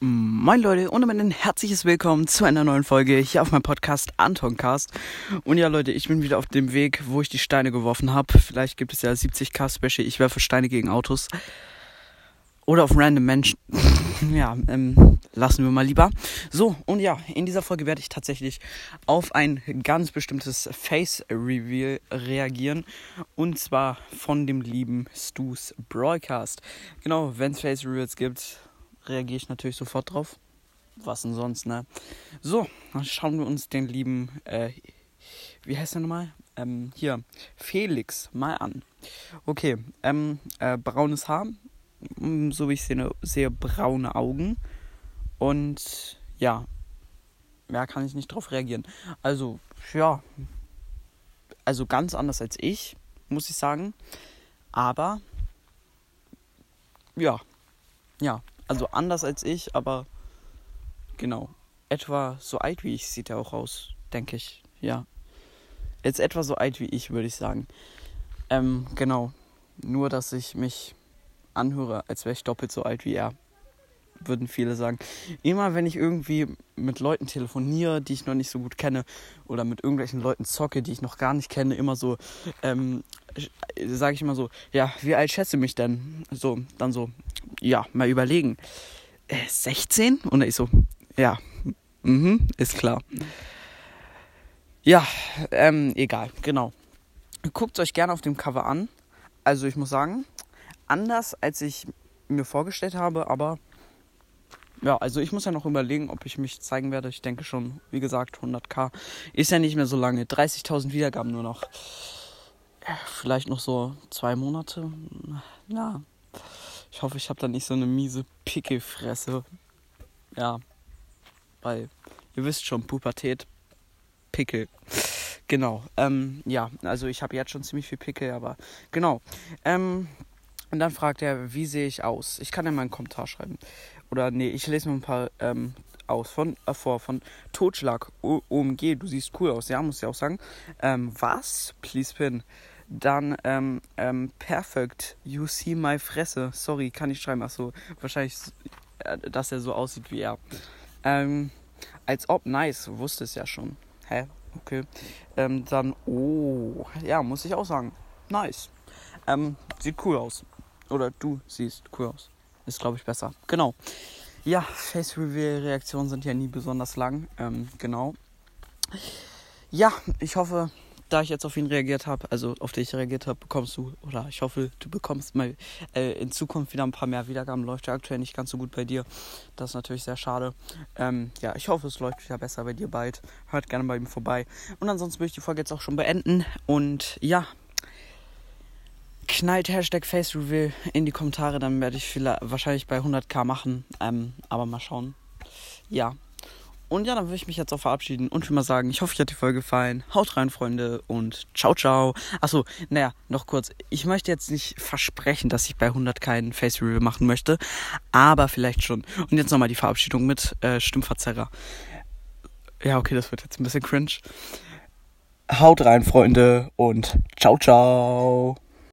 Moin Leute und damit ein herzliches Willkommen zu einer neuen Folge hier auf meinem Podcast Antoncast. Und ja Leute, ich bin wieder auf dem Weg, wo ich die Steine geworfen habe. Vielleicht gibt es ja 70k Special, ich werfe Steine gegen Autos. Oder auf random Menschen. ja, ähm, lassen wir mal lieber. So, und ja, in dieser Folge werde ich tatsächlich auf ein ganz bestimmtes Face Reveal reagieren. Und zwar von dem lieben Stu's Broadcast. Genau, wenn es Face Reveals gibt, reagiere ich natürlich sofort drauf. Was denn sonst, ne? So, dann schauen wir uns den lieben, äh, wie heißt der nochmal? Ähm, hier, Felix mal an. Okay, ähm, äh, braunes Haar, mm, so wie ich sehe, sehe braune Augen. Und ja, mehr kann ich nicht drauf reagieren. Also, ja, also ganz anders als ich, muss ich sagen. Aber, ja, ja, also anders als ich, aber genau. Etwa so alt wie ich sieht er auch aus, denke ich. Ja. Jetzt etwa so alt wie ich, würde ich sagen. Ähm, genau. Nur, dass ich mich anhöre, als wäre ich doppelt so alt wie er. Würden viele sagen. Immer wenn ich irgendwie mit Leuten telefoniere, die ich noch nicht so gut kenne, oder mit irgendwelchen Leuten zocke, die ich noch gar nicht kenne, immer so, ähm, sage ich immer so, ja, wie alt schätze mich denn? So, dann so, ja, mal überlegen. Äh, 16? Und ich so, ja, mhm, ist klar. Ja, ähm, egal, genau. Guckt euch gerne auf dem Cover an. Also ich muss sagen, anders als ich mir vorgestellt habe, aber ja, also ich muss ja noch überlegen, ob ich mich zeigen werde. Ich denke schon, wie gesagt, 100k ist ja nicht mehr so lange. 30.000 Wiedergaben nur noch. Vielleicht noch so zwei Monate. Ja, ich hoffe, ich habe da nicht so eine miese Pickelfresse. Ja. Weil, ihr wisst schon, Pubertät, Pickel. Genau. Ähm, ja, also ich habe jetzt schon ziemlich viel Pickel, aber genau. Ähm, und dann fragt er, wie sehe ich aus? Ich kann ja mal einen Kommentar schreiben. Oder nee, ich lese mal ein paar ähm, aus von äh, vor von Totschlag OMG, du siehst cool aus, ja, muss ich auch sagen. Ähm, was? Please pin. Dann ähm, ähm, Perfect, You See My Fresse. Sorry, kann ich schreiben. Achso, wahrscheinlich, äh, dass er so aussieht wie er. Ähm, als ob, nice, wusste es ja schon. Hä? Okay. Ähm, dann, oh, ja, muss ich auch sagen. Nice. Ähm, sieht cool aus. Oder du siehst cool aus. Ist, glaube ich, besser. Genau. Ja, Face Reveal Reaktionen sind ja nie besonders lang. Ähm, genau. Ja, ich hoffe, da ich jetzt auf ihn reagiert habe, also auf dich reagiert habe, bekommst du, oder ich hoffe, du bekommst mal äh, in Zukunft wieder ein paar mehr Wiedergaben. Läuft ja aktuell nicht ganz so gut bei dir. Das ist natürlich sehr schade. Ähm, ja, ich hoffe, es läuft wieder besser bei dir bald. Hört gerne bei ihm vorbei. Und ansonsten würde ich die Folge jetzt auch schon beenden. Und ja, knallt Hashtag Face Reveal in die Kommentare, dann werde ich vielleicht, wahrscheinlich bei 100k machen. Ähm, aber mal schauen. Ja, und ja, dann würde ich mich jetzt auch verabschieden und will mal sagen, ich hoffe, euch hat die Folge gefallen. Haut rein, Freunde, und ciao, ciao. Achso, naja, noch kurz. Ich möchte jetzt nicht versprechen, dass ich bei 100 keinen Face Review machen möchte, aber vielleicht schon. Und jetzt nochmal die Verabschiedung mit äh, Stimmverzerrer. Ja, okay, das wird jetzt ein bisschen cringe. Haut rein, Freunde, und ciao, ciao.